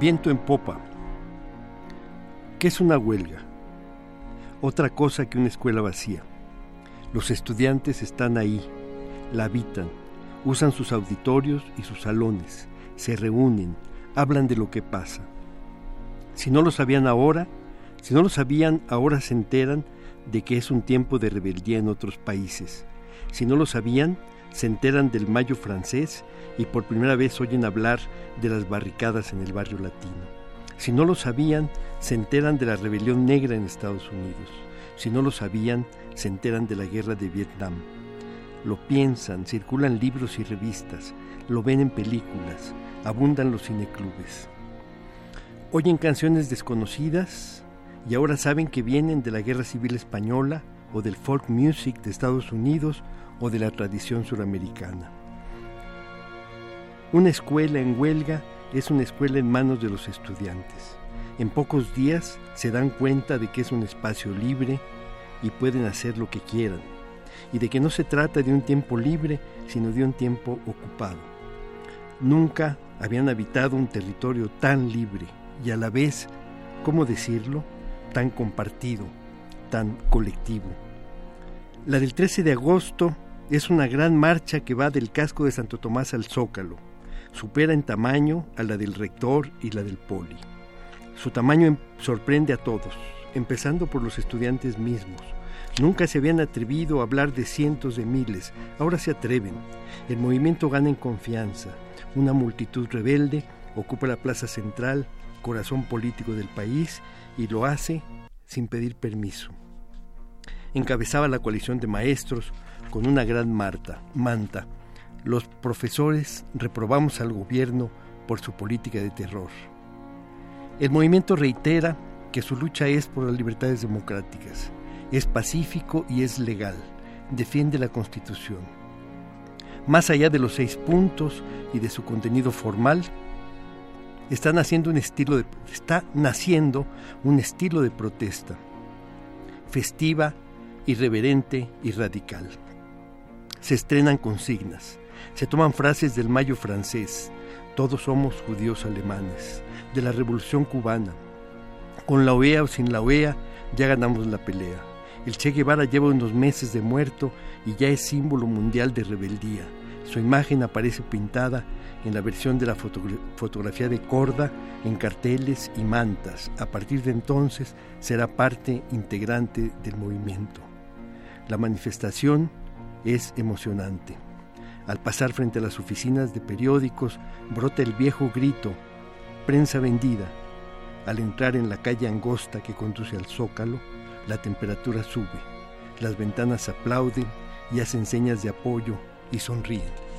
Viento en popa. ¿Qué es una huelga? Otra cosa que una escuela vacía. Los estudiantes están ahí, la habitan, usan sus auditorios y sus salones, se reúnen, hablan de lo que pasa. Si no lo sabían ahora, si no lo sabían, ahora se enteran de que es un tiempo de rebeldía en otros países. Si no lo sabían, se enteran del mayo francés y por primera vez oyen hablar de las barricadas en el barrio latino. Si no lo sabían, se enteran de la rebelión negra en Estados Unidos. Si no lo sabían, se enteran de la guerra de Vietnam. Lo piensan, circulan libros y revistas, lo ven en películas, abundan los cineclubes. Oyen canciones desconocidas y ahora saben que vienen de la Guerra Civil Española o del folk music de Estados Unidos o de la tradición suramericana. Una escuela en huelga es una escuela en manos de los estudiantes. En pocos días se dan cuenta de que es un espacio libre y pueden hacer lo que quieran, y de que no se trata de un tiempo libre, sino de un tiempo ocupado. Nunca habían habitado un territorio tan libre y a la vez, ¿cómo decirlo?, tan compartido, tan colectivo. La del 13 de agosto es una gran marcha que va del casco de Santo Tomás al Zócalo. Supera en tamaño a la del rector y la del poli. Su tamaño em, sorprende a todos, empezando por los estudiantes mismos. Nunca se habían atrevido a hablar de cientos de miles, ahora se atreven. El movimiento gana en confianza. Una multitud rebelde ocupa la plaza central, corazón político del país, y lo hace sin pedir permiso. Encabezaba la coalición de maestros, con una gran marta, manta. Los profesores reprobamos al gobierno por su política de terror. El movimiento reitera que su lucha es por las libertades democráticas, es pacífico y es legal, defiende la Constitución. Más allá de los seis puntos y de su contenido formal, está naciendo un estilo de, está naciendo un estilo de protesta, festiva, irreverente y radical se estrenan consignas, se toman frases del Mayo francés, todos somos judíos alemanes, de la Revolución cubana. Con la OEA o sin la OEA ya ganamos la pelea. El Che Guevara lleva unos meses de muerto y ya es símbolo mundial de rebeldía. Su imagen aparece pintada en la versión de la fotografía de Corda, en carteles y mantas. A partir de entonces será parte integrante del movimiento. La manifestación es emocionante. Al pasar frente a las oficinas de periódicos, brota el viejo grito, prensa vendida. Al entrar en la calle angosta que conduce al zócalo, la temperatura sube. Las ventanas aplauden y hacen señas de apoyo y sonríen.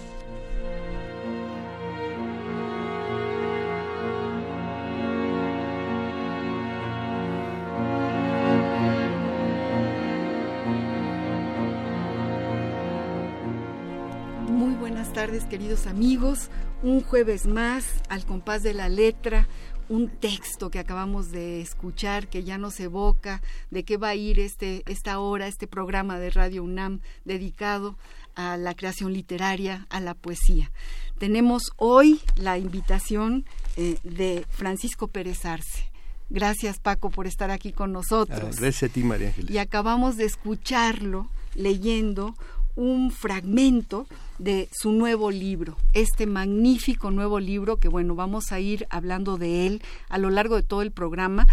Tardes, queridos amigos. Un jueves más, al compás de la letra, un texto que acabamos de escuchar que ya nos evoca de qué va a ir este, esta hora, este programa de Radio UNAM dedicado a la creación literaria, a la poesía. Tenemos hoy la invitación eh, de Francisco Pérez Arce. Gracias Paco por estar aquí con nosotros. Ah, gracias a ti María Ángeles. Y acabamos de escucharlo leyendo un fragmento de su nuevo libro, este magnífico nuevo libro que bueno, vamos a ir hablando de él a lo largo de todo el programa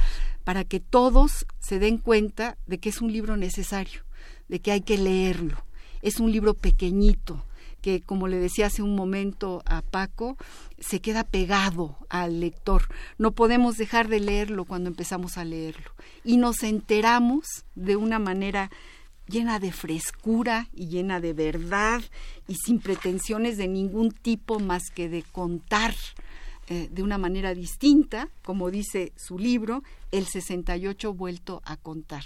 para que todos se den cuenta de que es un libro necesario, de que hay que leerlo. Es un libro pequeñito, que como le decía hace un momento a Paco, se queda pegado al lector. No podemos dejar de leerlo cuando empezamos a leerlo. Y nos enteramos de una manera llena de frescura y llena de verdad y sin pretensiones de ningún tipo más que de contar eh, de una manera distinta, como dice su libro, el 68 vuelto a contar.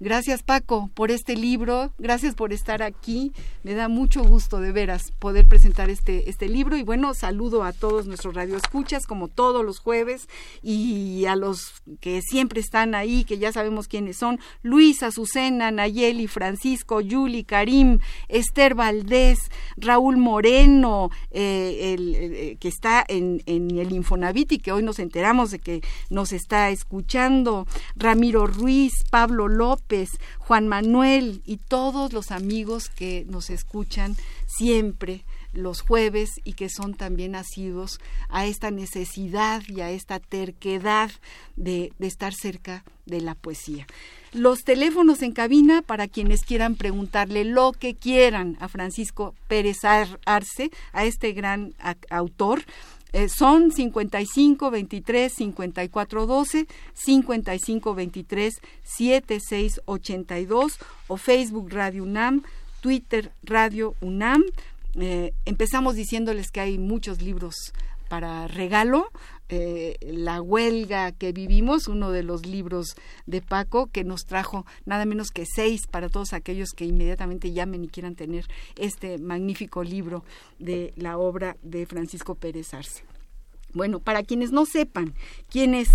Gracias Paco por este libro, gracias por estar aquí. Me da mucho gusto de veras poder presentar este, este libro. Y bueno, saludo a todos nuestros radioescuchas como todos los jueves y a los que siempre están ahí, que ya sabemos quiénes son, Luis, Azucena, Nayeli, Francisco, Yuli, Karim, Esther Valdés, Raúl Moreno, eh, el, eh, que está en, en el Infonavit y que hoy nos enteramos de que nos está escuchando, Ramiro Ruiz, Pablo López, Juan Manuel y todos los amigos que nos escuchan siempre los jueves y que son también asidos a esta necesidad y a esta terquedad de, de, estar cerca de la poesía. Los teléfonos en cabina para quienes quieran preguntarle lo que quieran a Francisco Pérez Arce, a este gran autor, eh, son 55 23 54 12, 55 23 76 82 o Facebook Radio UNAM, Twitter Radio UNAM. Eh, empezamos diciéndoles que hay muchos libros para regalo. Eh, la huelga que vivimos, uno de los libros de Paco, que nos trajo nada menos que seis para todos aquellos que inmediatamente llamen y quieran tener este magnífico libro de la obra de Francisco Pérez Arce. Bueno, para quienes no sepan quién es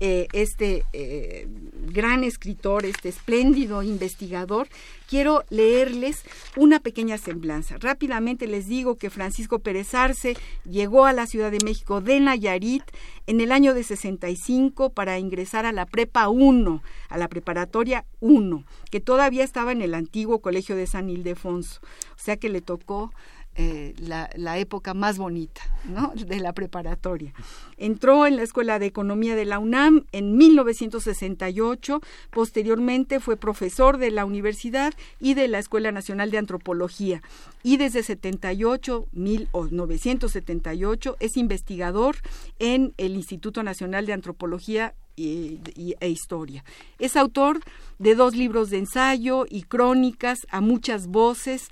eh, este eh, gran escritor, este espléndido investigador, quiero leerles una pequeña semblanza. Rápidamente les digo que Francisco Pérez Arce llegó a la Ciudad de México de Nayarit en el año de 65 para ingresar a la Prepa 1, a la Preparatoria 1, que todavía estaba en el antiguo Colegio de San Ildefonso. O sea que le tocó eh, la, época más bonita ¿no? de la preparatoria. Entró en la Escuela de Economía de la UNAM en 1968, posteriormente fue profesor de la universidad y de la Escuela Nacional de Antropología y desde 78, 1978 es investigador en el Instituto Nacional de Antropología e, historia. Es autor de dos libros de ensayo y crónicas a muchas voces,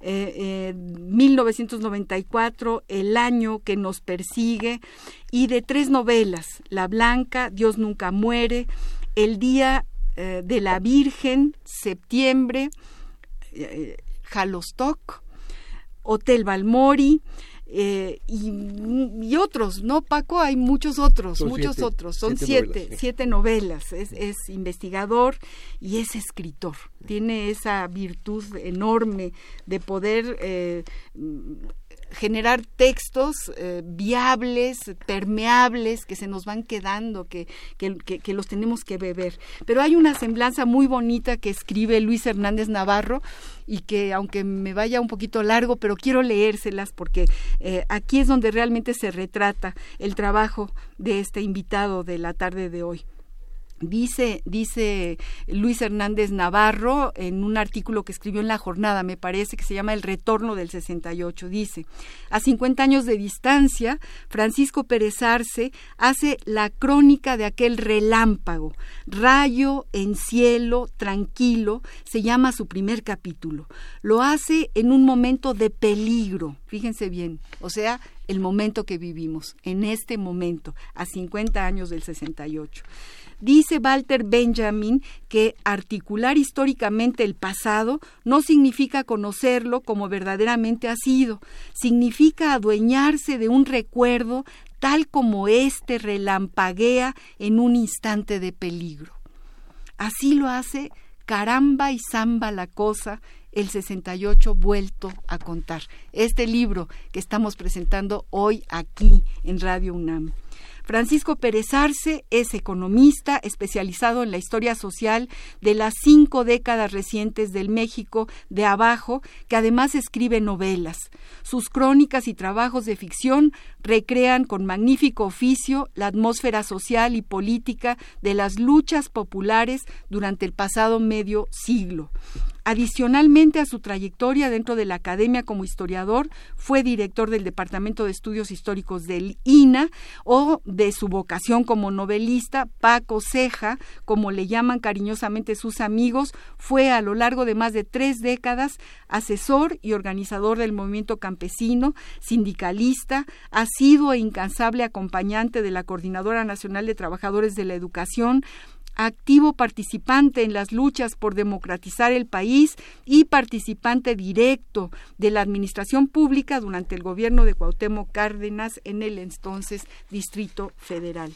eh, 1994, El año que nos persigue, y de tres novelas, La Blanca, Dios nunca muere, El Día eh, de la Virgen, Septiembre, eh, Halostock, Hotel Balmori, eh, y, otros, ¿no, Paco? Hay muchos otros, muchos otros. Son siete, siete novelas. Es, investigador y es escritor. Tiene esa virtud enorme de poder eh, generar textos eh, viables, permeables, que se nos van quedando, que, que, los tenemos que beber. Pero hay una semblanza muy bonita que escribe Luis Hernández Navarro y que aunque me vaya un poquito largo, pero quiero leérselas porque eh, aquí es donde realmente se retrata el trabajo de este invitado de la tarde de hoy. Dice, dice Luis Hernández Navarro en un artículo que escribió en La Jornada, me parece que se llama El Retorno del 68, dice, a 50 años de distancia, Francisco Pérez Arce hace la crónica de aquel relámpago, rayo en cielo, tranquilo, se llama su primer capítulo. Lo hace en un momento de peligro, fíjense bien, o sea, el momento que vivimos, en este momento, a 50 años del 68. Dice Walter Benjamin que articular históricamente el pasado no significa conocerlo como verdaderamente ha sido, significa adueñarse de un recuerdo tal como éste relampaguea en un instante de peligro. Así lo hace caramba y zamba la cosa el 68 vuelto a contar. Este libro que estamos presentando hoy aquí en Radio UNAM. Francisco Pérez Arce es economista especializado en la historia social de las cinco décadas recientes del México de abajo, que además escribe novelas. Sus crónicas y trabajos de ficción recrean con magnífico oficio la atmósfera social y política de las luchas populares durante el pasado medio siglo. Adicionalmente a su trayectoria dentro de la academia como historiador, fue director del Departamento de Estudios Históricos del INA o de su vocación como novelista, Paco Ceja, como le llaman cariñosamente sus amigos, fue a lo largo de más de tres décadas asesor y organizador del movimiento campesino, sindicalista, ha sido e incansable acompañante de la Coordinadora Nacional de Trabajadores de la Educación, activo participante en las luchas por democratizar el país y participante directo de la administración pública durante el gobierno de Cuauhtémoc Cárdenas en el entonces Distrito Federal.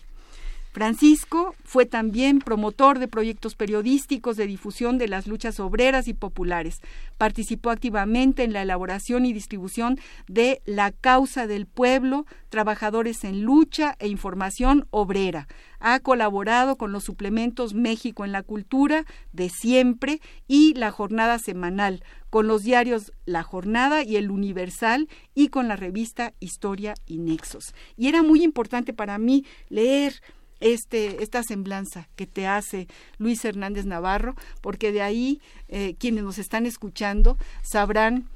Francisco fue también promotor de proyectos periodísticos de difusión de las luchas obreras y populares. Participó activamente en la elaboración y distribución de La Causa del Pueblo, Trabajadores en Lucha e Información Obrera. Ha colaborado con los suplementos México en la Cultura de siempre y La Jornada Semanal, con los diarios La Jornada y El Universal y con la revista Historia y Nexos. Y era muy importante para mí leer este, esta semblanza que te hace Luis Hernández Navarro, porque de ahí eh, quienes nos están escuchando sabrán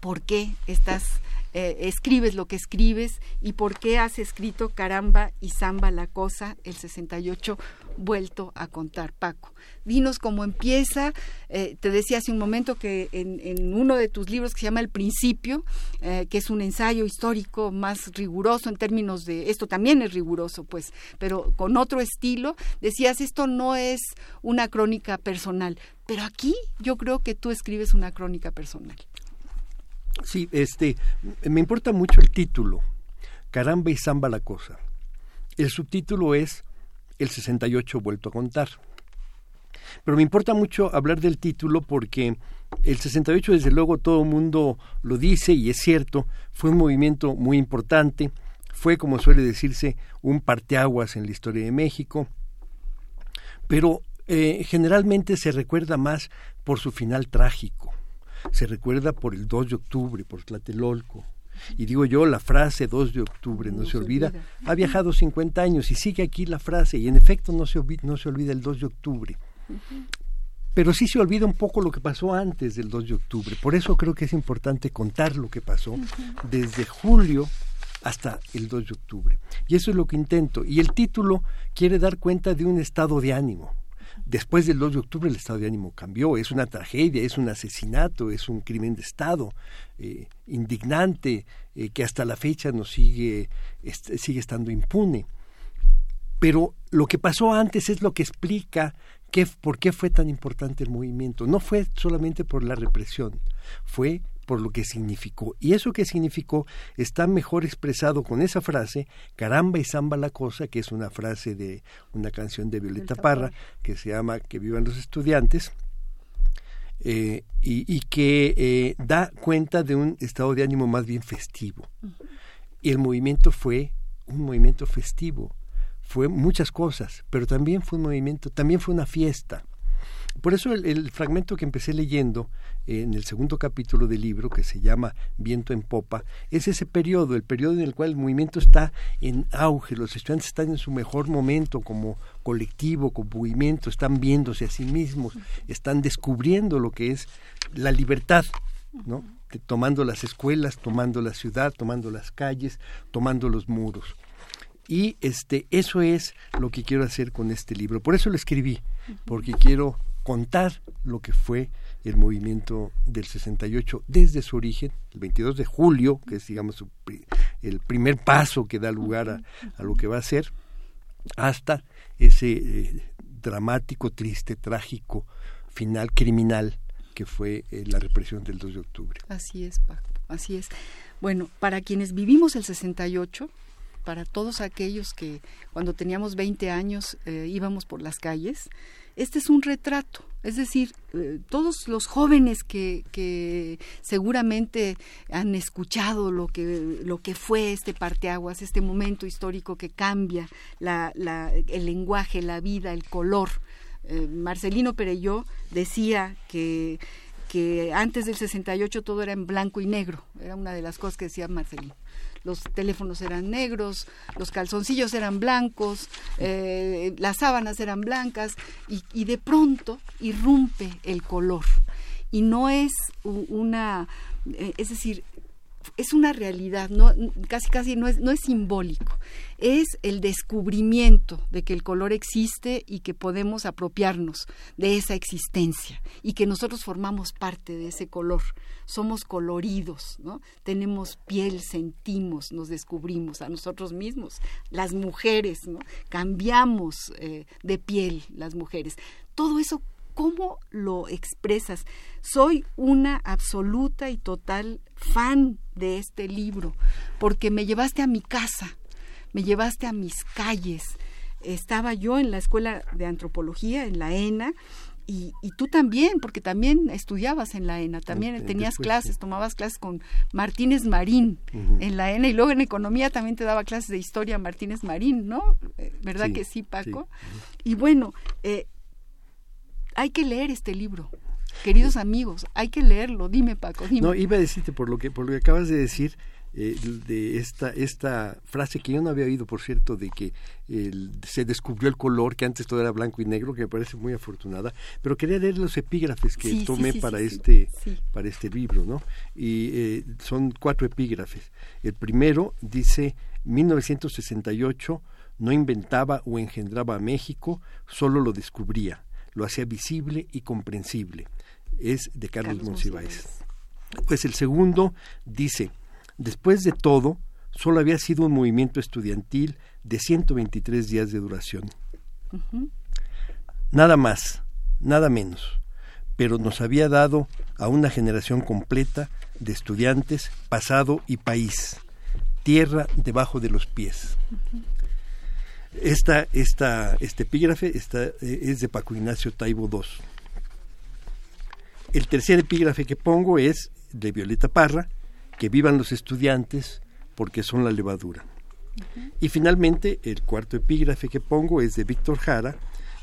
por qué estás eh, escribes lo que escribes y por qué has escrito Caramba y Zamba la cosa, el 68 vuelto a contar, Paco. Dinos cómo empieza. Eh, te decía hace un momento que en, uno de tus libros que se llama El Principio, eh, que es un ensayo histórico más riguroso en términos de, esto también es riguroso, pues, pero con otro estilo, decías, esto no es una crónica personal, pero aquí yo creo que tú escribes una crónica personal. Sí, este, me importa mucho el título, Caramba y Zamba la cosa. El subtítulo es El 68 vuelto a contar. Pero me importa mucho hablar del título porque el 68, desde luego, todo el mundo lo dice y es cierto, fue un movimiento muy importante, fue, como suele decirse, un parteaguas en la historia de México, pero eh, generalmente se recuerda más por su final trágico se recuerda por el 2 de octubre, por Tlatelolco. Y digo yo, la frase 2 de octubre no, se, olvida. Ha viajado 50 años y sigue aquí la frase, y en efecto no se, olvida, no se olvida el 2 de octubre. Pero sí se olvida un poco lo que pasó antes del 2 de octubre. Por eso creo que es importante contar lo que pasó desde julio hasta el 2 de octubre. Y eso es lo que intento. Y el título quiere dar cuenta de un estado de ánimo Después del 2 de octubre el estado de ánimo cambió, es una tragedia, es un asesinato, es un crimen de Estado eh, indignante eh, que hasta la fecha nos sigue, sigue estando impune. Pero lo que pasó antes es lo que explica qué, por qué fue tan importante el movimiento. No fue solamente por la represión, fue por lo que significó. Y eso que significó está mejor expresado con esa frase, caramba y zamba la cosa, que es una frase de una canción de Violeta Parra, que se llama Que vivan los estudiantes, eh, y, que eh, da cuenta de un estado de ánimo más bien festivo. Y el movimiento fue un movimiento festivo, fue muchas cosas, pero también fue un movimiento, también fue una fiesta. Por eso el, fragmento que empecé leyendo eh, en el segundo capítulo del libro, que se llama Viento en Popa, es ese periodo, el periodo en el cual el movimiento está en auge, los estudiantes están en su mejor momento como colectivo, como movimiento, están viéndose a sí mismos, están descubriendo lo que es la libertad, ¿no? tomando las escuelas, tomando la ciudad, tomando las calles, tomando los muros. Y este, eso es lo que quiero hacer con este libro. Por eso lo escribí, porque quiero contar lo que fue el movimiento del 68 desde su origen, el 22 de julio, que es digamos el primer paso que da lugar a, lo que va a ser, hasta ese eh, dramático, triste, trágico final criminal que fue eh, la represión del 2 de octubre. Así es, Paco, así es. Bueno, para quienes vivimos el 68, para todos aquellos que cuando teníamos 20 años eh, íbamos por las calles, este es un retrato. Es decir, eh, todos los jóvenes que, seguramente han escuchado lo que, lo que fue este parteaguas, este momento histórico que cambia el lenguaje, la vida, el color. Eh, Marcelino Pereyó decía que, que antes del 68 todo era en blanco y negro, era una de las cosas que decía Marcelino los teléfonos eran negros, los calzoncillos eran blancos, eh, las sábanas eran blancas y, y de pronto irrumpe el color. Y no es una, eh, es decir, es una realidad, no, casi casi no es, no es simbólico, es el descubrimiento de que el color existe y que podemos apropiarnos de esa existencia y que nosotros formamos parte de ese color, somos coloridos, ¿no? tenemos piel, sentimos, nos descubrimos a nosotros mismos, las mujeres, ¿no? cambiamos eh, de piel las mujeres, todo eso ¿Cómo lo expresas? Soy una absoluta y total fan de este libro, porque me llevaste a mi casa, me llevaste a mis calles. Estaba yo en la escuela de antropología, en la ENA, y, tú también, porque también estudiabas en la ENA, también tenías clases, tomabas clases con Martínez Marín en la ENA y luego en economía también te daba clases de historia Martínez Marín, ¿no? Eh, ¿Verdad que sí, Paco? Y bueno, eh, hay que leer este libro. Queridos amigos, hay que leerlo. Dime, Paco. Dime. No, iba a decirte por lo que, por lo que acabas de decir, eh, de esta, esta frase que yo no había oído, por cierto, de que se descubrió el color, que antes todo era blanco y negro, que me parece muy afortunada, pero quería leer los epígrafes que tomé para, este, para este libro, ¿no? Y eh, son cuatro epígrafes. El primero dice, 1968 no inventaba o engendraba a México, solo lo descubría lo hacía visible y comprensible. Es de Carlos, Monsiváis. Pues el segundo dice, después de todo, solo había sido un movimiento estudiantil de 123 días de duración. Nada más, nada menos, pero nos había dado a una generación completa de estudiantes, pasado y país, tierra debajo de los pies. Esta, esta, este epígrafe está, eh, es de Paco Ignacio Taibo II. El tercer epígrafe que pongo es de Violeta Parra, que vivan los estudiantes porque son la levadura. Y finalmente el cuarto epígrafe que pongo es de Víctor Jara,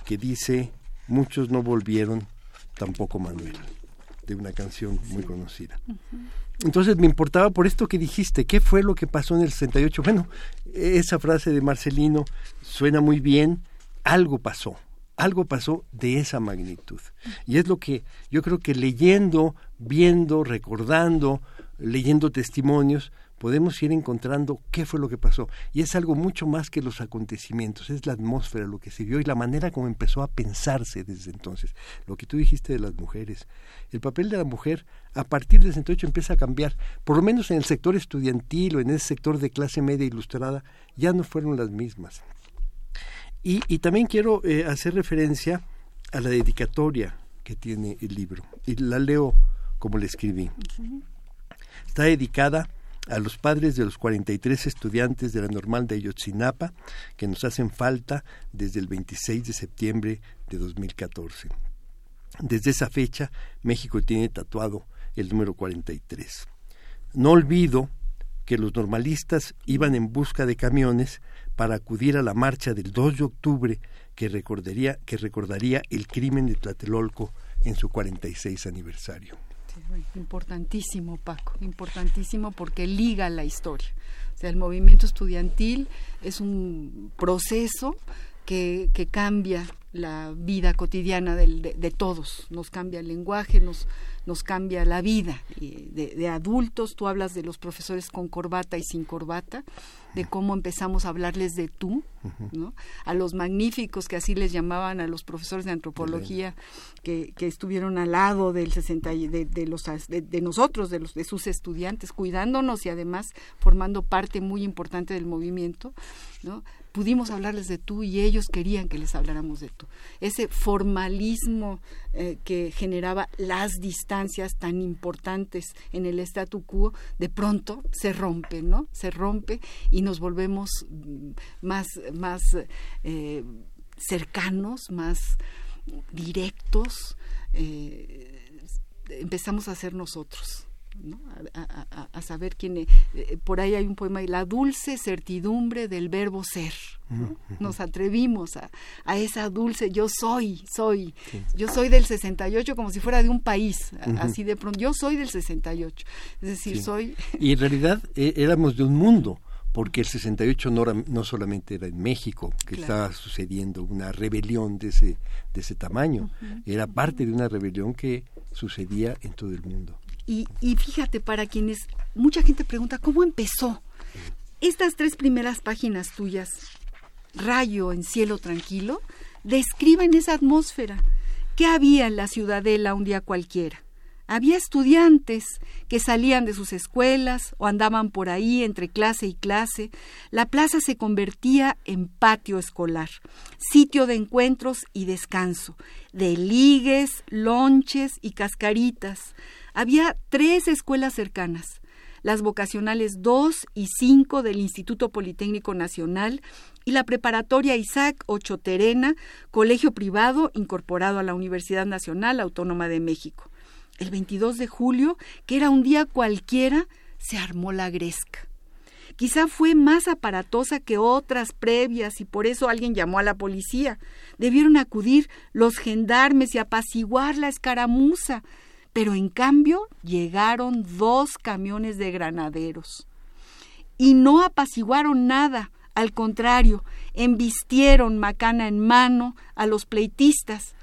que dice, muchos no volvieron, tampoco Manuel, de una canción muy conocida. Entonces me importaba por esto que dijiste, ¿qué fue lo que pasó en el 68? Bueno, esa frase de Marcelino suena muy bien, algo pasó, algo pasó de esa magnitud. Y es lo que yo creo que leyendo, viendo, recordando, leyendo testimonios, podemos ir encontrando qué fue lo que pasó. Y es algo mucho más que los acontecimientos, es la atmósfera, lo que se vio y la manera como empezó a pensarse desde entonces. Lo que tú dijiste de las mujeres. El papel de la mujer a partir del 68 empieza a cambiar, por lo menos en el sector estudiantil o en ese sector de clase media ilustrada, ya no fueron las mismas. Y, y también quiero eh, hacer referencia a la dedicatoria que tiene el libro, y la leo como le escribí. Está dedicada a los padres de los 43 estudiantes de la normal de Ayotzinapa que nos hacen falta desde el 26 de septiembre de 2014. Desde esa fecha, México tiene tatuado el número 43. No olvido que los normalistas iban en busca de camiones para acudir a la marcha del 2 de octubre que recordaría, que recordaría el crimen de Tlatelolco en su 46 aniversario importantísimo, Paco, importantísimo porque liga la historia. O sea, el movimiento estudiantil es un proceso que, que cambia la vida cotidiana de, todos, nos cambia el lenguaje, nos, nos cambia la vida. De, de, adultos, tú hablas de los profesores con corbata y sin corbata, de cómo empezamos a hablarles de tú, ¿no? A los magníficos que así les llamaban a los profesores de antropología que, que estuvieron al lado del 60 de, de los de, nosotros, de los de sus estudiantes, cuidándonos y además formando parte muy importante del movimiento, ¿no? Pudimos hablarles de tú y ellos querían que les habláramos de tú. Ese formalismo eh, que generaba las distancias tan importantes en el statu quo, de pronto se rompe, ¿no? Se rompe y nos volvemos mm, más, más eh, cercanos, más directos, eh, empezamos a ser nosotros. A, saber quién es. Eh, por ahí hay un poema, la dulce certidumbre del verbo ser. Nos atrevimos a, esa dulce, yo soy, soy, yo soy del 68 como si fuera de un país, así de pronto, yo soy del 68, es decir, soy... Y en realidad eh, éramos de un mundo, porque el 68 no, no solamente era en México que estaba sucediendo una rebelión de ese, de ese tamaño, era parte de una rebelión que sucedía en todo el mundo. Y, fíjate, para quienes, mucha gente pregunta, ¿cómo empezó? Estas tres primeras páginas tuyas, Rayo en cielo tranquilo, describen esa atmósfera. ¿Qué había en la ciudadela un día cualquiera? Había estudiantes que salían de sus escuelas o andaban por ahí entre clase y clase. La plaza se convertía en patio escolar, sitio de encuentros y descanso, de ligues, lonches y cascaritas. Había tres escuelas cercanas, las vocacionales 2 y 5 del Instituto Politécnico Nacional y la preparatoria Isaac Ochoterena, colegio privado incorporado a la Universidad Nacional Autónoma de México el 22 de julio, que era un día cualquiera, se armó la gresca. Quizá fue más aparatosa que otras previas y por eso alguien llamó a la policía. Debieron acudir los gendarmes y apaciguar la escaramuza, pero en cambio llegaron dos camiones de granaderos. Y no apaciguaron nada, al contrario, embistieron macana en mano a los pleitistas,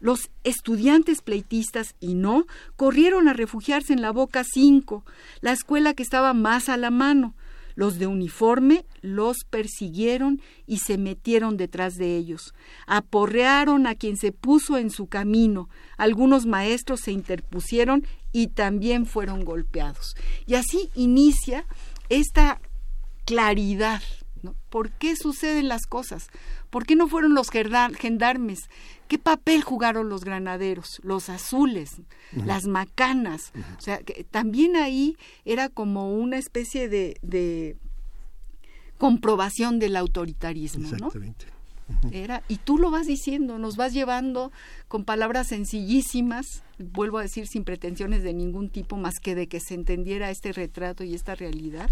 los estudiantes pleitistas y no corrieron a refugiarse en la Boca 5, la escuela que estaba más a la mano. Los de uniforme los persiguieron y se metieron detrás de ellos. Aporrearon a quien se puso en su camino. Algunos maestros se interpusieron y también fueron golpeados. Y así inicia esta claridad. ¿Por qué suceden las cosas? ¿Por qué no fueron los gendarmes? ¿Qué papel jugaron los granaderos, los azules, las macanas? O sea, que también ahí era como una especie de, comprobación del autoritarismo, Exactamente. Era, y tú lo vas diciendo, nos vas llevando con palabras sencillísimas, vuelvo a decir sin pretensiones de ningún tipo más que de que se entendiera este retrato y esta realidad,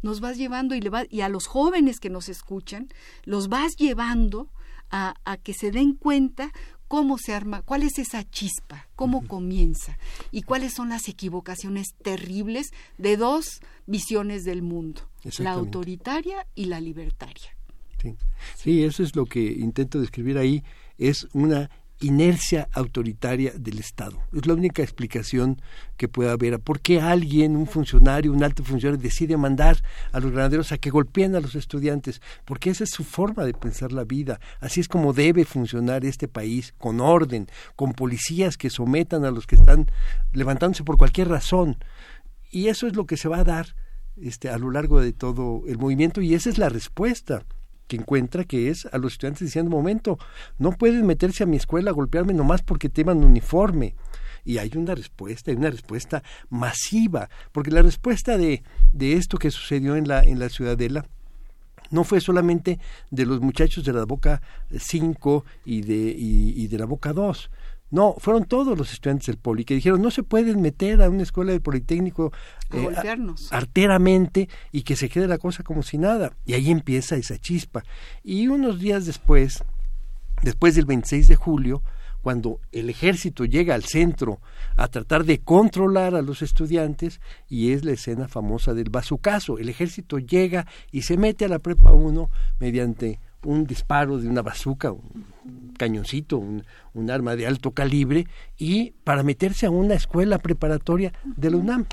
nos vas llevando y, le va, y a los jóvenes que nos escuchan, los vas llevando a, que se den cuenta cómo se arma, cuál es esa chispa, cómo comienza y cuáles son las equivocaciones terribles de dos visiones del mundo, la autoritaria y la libertaria. Sí. sí, eso es lo que intento describir ahí, es una inercia autoritaria del Estado. Es la única explicación que puede haber a por qué alguien, un funcionario, un alto funcionario, decide mandar a los granaderos a que golpeen a los estudiantes, porque esa es su forma de pensar la vida. Así es como debe funcionar este país, con orden, con policías que sometan a los que están levantándose por cualquier razón. Y eso es lo que se va a dar este, a lo largo de todo el movimiento y esa es la respuesta que encuentra que es a los estudiantes diciendo, momento, no pueden meterse a mi escuela a golpearme nomás porque teman uniforme. Y hay una respuesta, hay una respuesta masiva, porque la respuesta de, de esto que sucedió en la, en la Ciudadela no fue solamente de los muchachos de la Boca 5 y de, y de la Boca 2, no, fueron todos los estudiantes del Poli que dijeron no se pueden meter a una escuela del Politécnico eh, arteramente y que se quede la cosa como si nada. Y ahí empieza esa chispa. Y unos días después, después del 26 de julio, cuando el ejército llega al centro a tratar de controlar a los estudiantes, y es la escena famosa del bazucazo. El ejército llega y se mete a la prepa 1 mediante un disparo de una bazuca, un cañoncito, un, arma de alto calibre, y para meterse a una escuela preparatoria de la UNAM.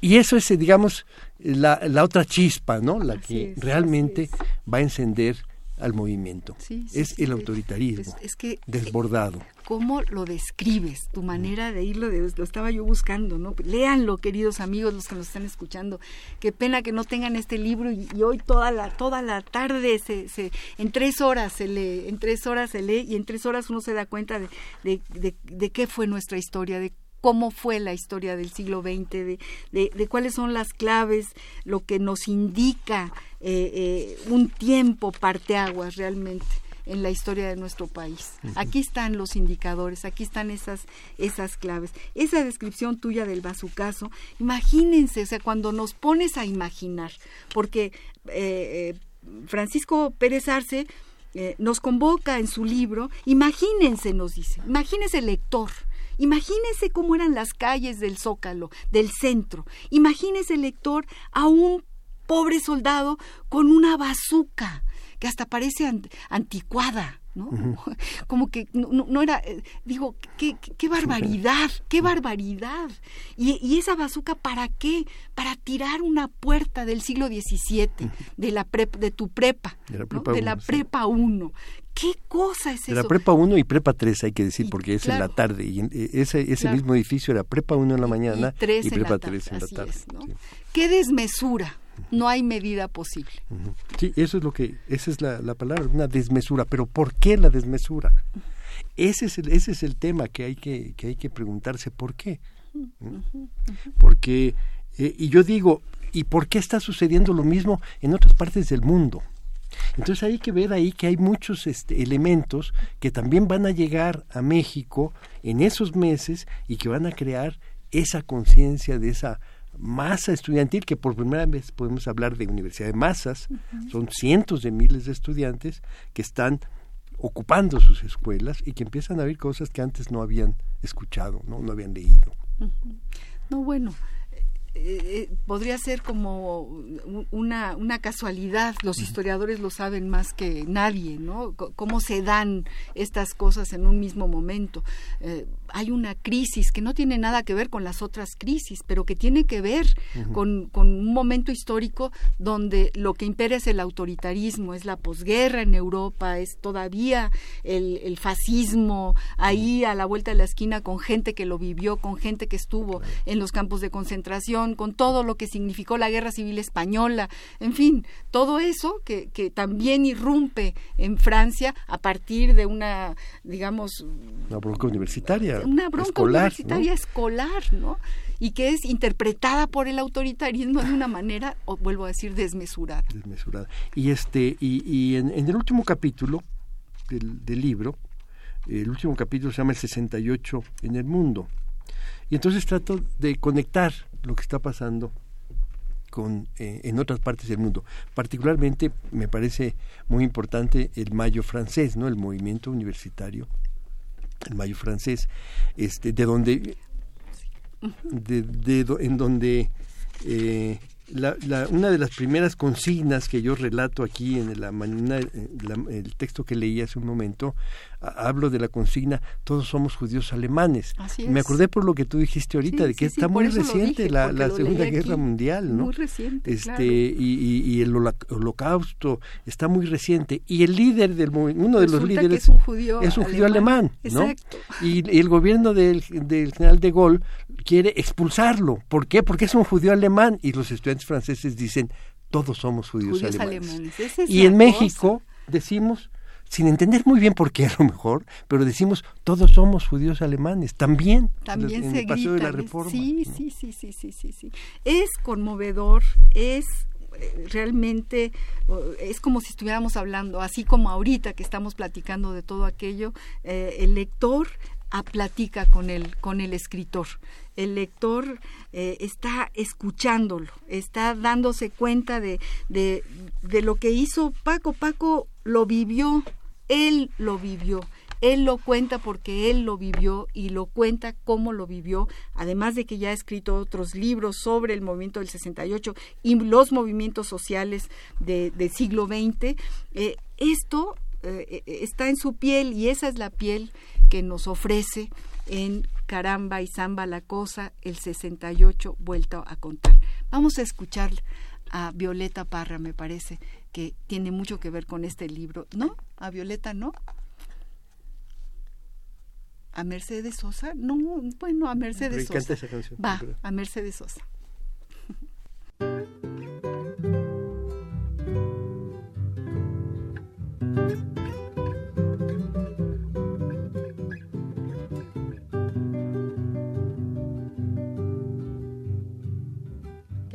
Y eso es, digamos, la, la otra chispa, ¿no? La que realmente va a encender al movimiento. es el autoritarismo es, que, desbordado. ¿Cómo lo describes? Tu manera de irlo, lo estaba yo buscando, ¿no? Léanlo, queridos amigos, los que nos están escuchando. Qué pena que no tengan este libro y, hoy toda la toda la tarde se, se, en tres horas se lee, en tres horas se lee y en tres horas uno se da cuenta de, de, de, de qué fue nuestra historia, de cómo fue la historia del siglo XX, de, de, cuáles son las claves, lo que nos indica eh, eh, un tiempo parteaguas realmente. en la historia de nuestro país. Aquí están los indicadores, aquí están esas, esas claves. Esa descripción tuya del bazucazo, imagínense, o sea, cuando nos pones a imaginar, porque eh, eh, Francisco Pérez Arce eh, nos convoca en su libro, imagínense, nos dice, imagínense el lector, imagínense cómo eran las calles del Zócalo, del centro, imagínense el lector a un pobre soldado con una bazuca que hasta parece anticuada, ¿no? Como que no, era, eh, digo, qué, qué, barbaridad, qué barbaridad. Y, esa bazuca, ¿para qué? Para tirar una puerta del siglo XVII, de, la de tu prepa, de la prepa 1. ¿Qué cosa es eso? La prepa 1 y prepa 3, hay que decir, porque es en la tarde. Y eh, ese, ese mismo edificio era prepa 1 en la mañana y, prepa 3 en la tarde. Qué desmesura no hay medida posible. Sí, eso es lo que, esa es la, la, palabra, una desmesura. Pero ¿por qué la desmesura? Ese es el, ese es el tema que hay que, que hay que preguntarse, ¿por qué? Porque, eh, y yo digo, ¿y por qué está sucediendo lo mismo en otras partes del mundo? Entonces hay que ver ahí que hay muchos este, elementos que también van a llegar a México en esos meses y que van a crear esa conciencia de esa masa estudiantil, que por primera vez podemos hablar de universidad de masas, son cientos de miles de estudiantes que están ocupando sus escuelas y que empiezan a ver cosas que antes no habían escuchado, no, no habían leído. No, bueno, eh, eh, podría ser como una, una casualidad, los historiadores lo saben más que nadie, ¿no? cómo se dan estas cosas en un mismo momento. Eh, hay una crisis que no tiene nada que ver con las otras crisis, pero que tiene que ver con, un momento histórico donde lo que impera es el autoritarismo, es la posguerra en Europa, es todavía el, fascismo ahí a la vuelta de la esquina con gente que lo vivió, con gente que estuvo en los campos de concentración, con todo lo que significó la guerra civil española, en fin, todo eso que, que también irrumpe en Francia a partir de una, digamos... Una bronca universitaria una bronca universitaria escolar, ¿no? Y que es interpretada por el autoritarismo de una manera, o vuelvo a decir, desmesurada. Desmesurada. Y este, y, y en, el último capítulo del, del libro, el último capítulo se llama El 68 en el mundo. Y entonces trato de conectar lo que está pasando con, eh, en otras partes del mundo. Particularmente me parece muy importante el Mayo francés, ¿no? el movimiento universitario el mayo francés, este, de donde, de, de, en donde eh, la, la, una de las primeras consignas que yo relato aquí en la, el texto que leí hace un momento, hablo de la consigna todos somos judíos alemanes. Me acordé por lo que tú dijiste ahorita, de que está muy reciente la, Segunda Guerra Mundial, ¿no? Muy reciente. Este, y, y, el holocausto está muy reciente. Y el líder del uno de los líderes es un judío, alemán, ¿no? Y, el gobierno del, del general de Gaulle quiere expulsarlo. ¿Por qué? Porque es un judío alemán y los estudiantes franceses dicen todos somos judíos, alemanes. y en México decimos sin entender muy bien por qué a lo mejor, pero decimos todos somos judíos alemanes, también. También en se el paseo de la reforma. Sí, sí, sí, sí, sí, sí, sí. Es conmovedor, es eh, realmente es como si estuviéramos hablando, así como ahorita que estamos platicando de todo aquello, eh, el lector a, platica con el, con el escritor. El lector eh, está escuchándolo, está dándose cuenta de, de, de lo que hizo Paco. Paco lo vivió, él lo vivió. Él lo cuenta porque él lo vivió y lo cuenta cómo lo vivió, además de que ya ha escrito otros libros sobre el movimiento del 68 y los movimientos sociales del siglo XX. Eh, esto eh, eh, está en su piel y esa es la piel que nos ofrece en Caramba y Zamba la Cosa, el 68 vuelto a contar. Vamos a escuchar a Violeta Parra, me parece, que tiene mucho que ver con este libro. ¿No? ¿A Violeta no? ¿A Mercedes Sosa? No, bueno, a Mercedes Sosa. Esa canción, Va, a Mercedes Sosa.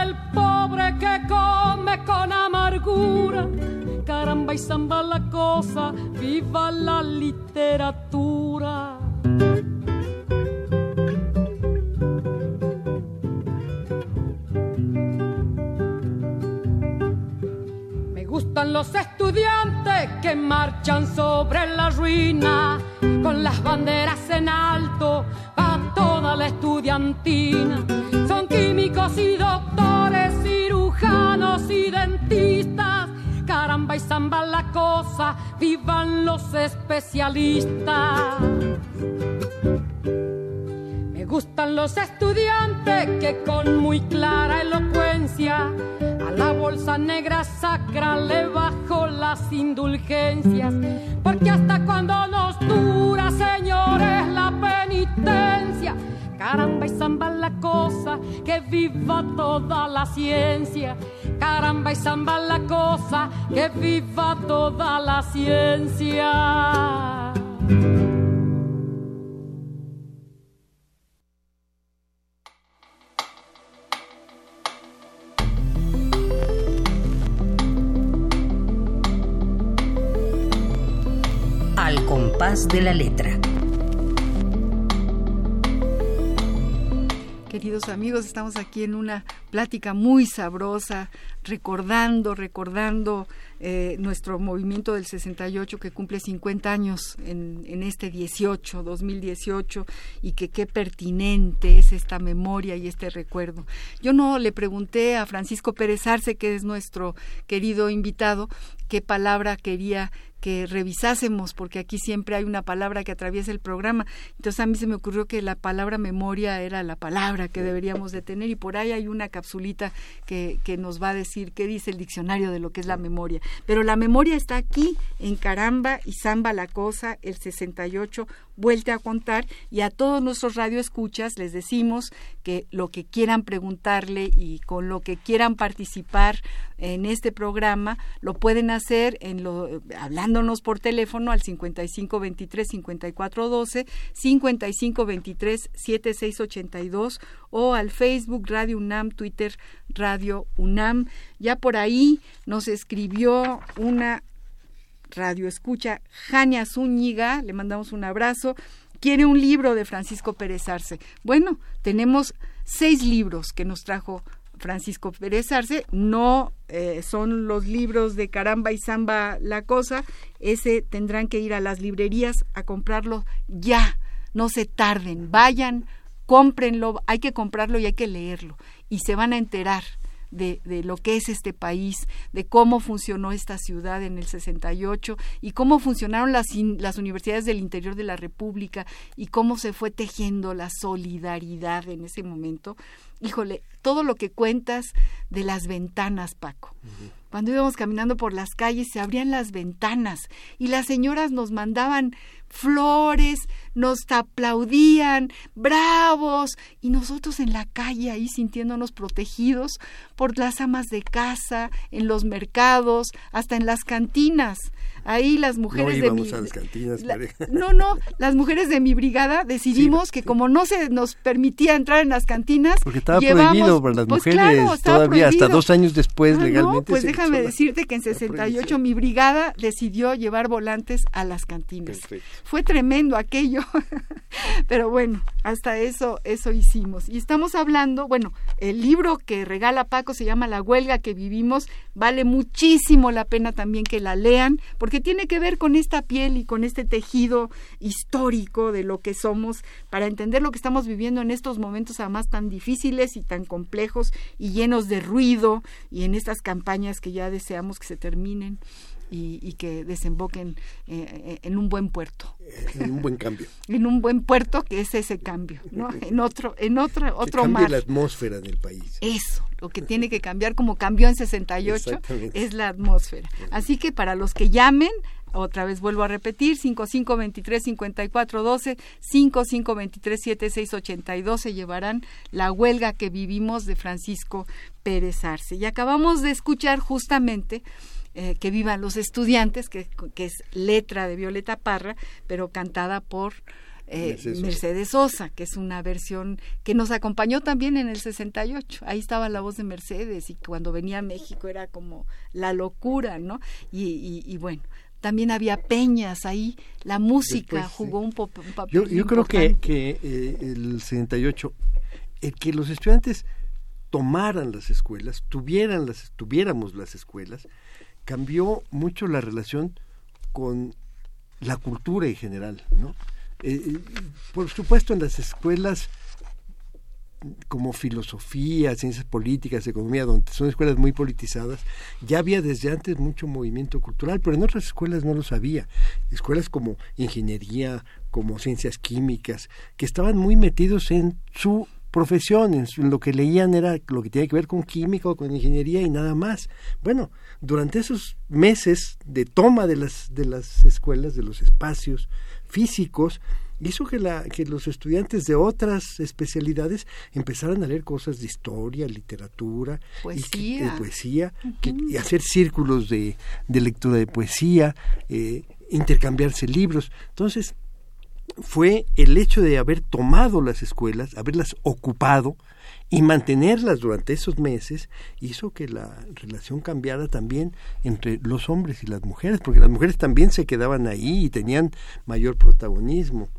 que con amargura. Caramba y zamba la cosa, viva la literatura. Me gustan los estudiantes que marchan sobre la ruina con las banderas en alto a toda la estudiantina. Son químicos y doctores, y dentistas. Caramba y zamba la cosa, vivan los especialistas. Me gustan los estudiantes que con muy clara elocuencia a la bolsa negra sacra le bajo las indulgencias. Porque ciencia. Caramba y zamba la cosa, que viva toda la ciencia. Al compás de la letra. Amigos, estamos aquí en una plática muy sabrosa, recordando, recordando eh, nuestro movimiento del 68 que cumple 50 años en, en, este 18, 2018, y que qué pertinente es esta memoria y este recuerdo. Yo no le pregunté a Francisco Pérez Arce, que es nuestro querido invitado, qué palabra quería que revisásemos, porque aquí siempre hay una palabra que atraviesa el programa. Entonces a mí se me ocurrió que la palabra memoria era la palabra que deberíamos de tener y por ahí hay una capsulita que, que nos va a decir qué dice el diccionario de lo que es la memoria. Pero la memoria está aquí en Caramba y Zamba la Cosa, el 68, vuelta a contar y a todos nuestros radioescuchas les decimos que lo que quieran preguntarle y con lo que quieran participar en este programa lo pueden hacer en lo por teléfono al 5523 5412 5523 7682 o al Facebook Radio UNAM Twitter Radio UNAM ya por ahí nos escribió una radio escucha Jania Zúñiga, le mandamos un abrazo, quiere un libro de Francisco Pérez Arce. Bueno, tenemos seis libros que nos trajo Francisco Pérez Arce, no eh, son los libros de Caramba y Zamba la cosa, ese tendrán que ir a las librerías a comprarlo ya, no se tarden, vayan, cómprenlo, hay que comprarlo y hay que leerlo y se van a enterar de, de, lo que es este país, de cómo funcionó esta ciudad en el 68 y cómo funcionaron las, las universidades del interior de la República y cómo se fue tejiendo la solidaridad en ese momento. Híjole, todo lo que cuentas de las ventanas, Paco. Uh -huh. Cuando íbamos caminando por las calles se abrían las ventanas y las señoras nos mandaban flores, nos aplaudían, bravos, y nosotros en la calle ahí sintiéndonos protegidos por las amas de casa, en los mercados, hasta en las cantinas. Ahí las mujeres no de mi a las cantinas, No, no, las mujeres de mi brigada decidimos que como no se nos permitía entrar en las cantinas, porque estaba prohibido para las pues mujeres todavía hasta dos años después ah, legalmente. No, pues déjame decirte que en 68 mi brigada decidió llevar volantes a las cantinas. Fue tremendo aquello. Pero bueno, hasta eso, eso hicimos. Y estamos hablando, bueno, el libro que regala Paco se llama La huelga que vivimos, vale muchísimo la pena también que la lean, porque tiene que ver con esta piel y con este tejido histórico de lo que somos, para entender lo que estamos viviendo en estos momentos además tan difíciles y tan complejos y llenos de ruido y en estas campañas que ya deseamos que se terminen y, que desemboquen eh, eh, en un buen puerto. En un buen cambio. en un buen puerto que es ese cambio, ¿no? En otro, en otro, otro que cambie la atmósfera del país. Eso, lo que tiene que cambiar como cambió en 68 es la atmósfera. Así que para los que llamen, otra vez vuelvo a repetir, 5523-5412, 5523-7682 se llevarán la huelga que vivimos de Francisco Pérez Arce. Y acabamos de escuchar justamente eh, que vivan los estudiantes, que, es letra de Violeta Parra, pero cantada por eh, Mercedes, Sosa, que es una versión que nos acompañó también en el 68. Ahí estaba la voz de Mercedes y cuando venía a México era como la locura, ¿no? Y, bueno, también había peñas ahí, la música jugó un, papel. Yo, yo creo que, que eh, el 68, el que los estudiantes tomaran las escuelas, tuvieran las, tuviéramos las escuelas, cambió mucho la relación con la cultura en general, ¿no? Eh, eh, por supuesto en las escuelas como filosofía, ciencias políticas, economía, donde son escuelas muy politizadas, ya había desde antes mucho movimiento cultural, pero en otras escuelas no lo sabía. Escuelas como ingeniería, como ciencias químicas, que estaban muy metidos en su profesión, en lo que leían era lo que tenía que ver con química o con ingeniería y nada más. Bueno, durante esos meses de toma de las, de las escuelas, de los espacios físicos, hizo que, la, que los estudiantes de otras especialidades empezaran a leer cosas de historia, literatura, poesía, y, poesía y hacer círculos de, de lectura de poesía, eh, intercambiarse libros. Entonces, fue el hecho de haber tomado las escuelas, haberlas ocupado, y mantenerlas durante esos meses hizo que la relación cambiara también entre los hombres y las mujeres, porque las mujeres también se quedaban ahí y tenían mayor protagonismo.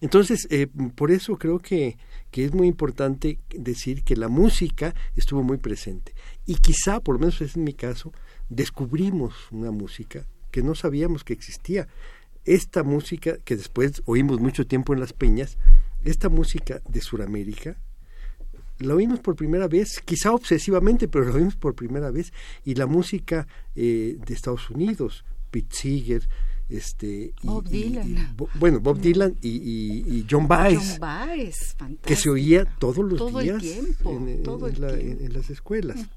Entonces, eh, por eso creo que, que es muy importante decir que la música estuvo muy presente. Y quizá, por lo menos es en mi caso, descubrimos una música que no sabíamos que existía. Esta música que después oímos mucho tiempo en las peñas, esta música de Sudamérica, la oímos por primera vez, quizá obsesivamente, pero la oímos por primera vez, y la música eh, de Estados Unidos, Pete Seeger, este Bob Dylan. bueno Bob Dylan y, John Baez, que se oía todos los días en, las escuelas.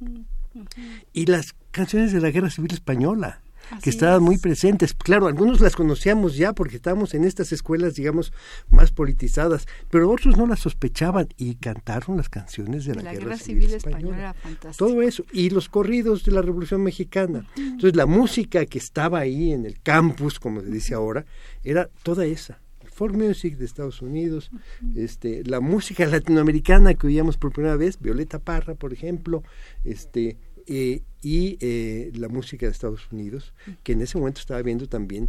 Y las canciones de la guerra civil española que estaban muy presentes. Claro, algunos las conocíamos ya porque estábamos en estas escuelas, digamos, más politizadas, pero otros no las sospechaban y cantaron las canciones de la, Guerra, Civil, Española. Todo eso, y los corridos de la Revolución Mexicana. Entonces, la música que estaba ahí en el campus, como se dice ahora, era toda esa folk music de Estados Unidos, este, la música latinoamericana que oíamos por primera vez, Violeta Parra, por ejemplo, este, eh, y eh, la música de Estados Unidos, que en ese momento estaba viendo también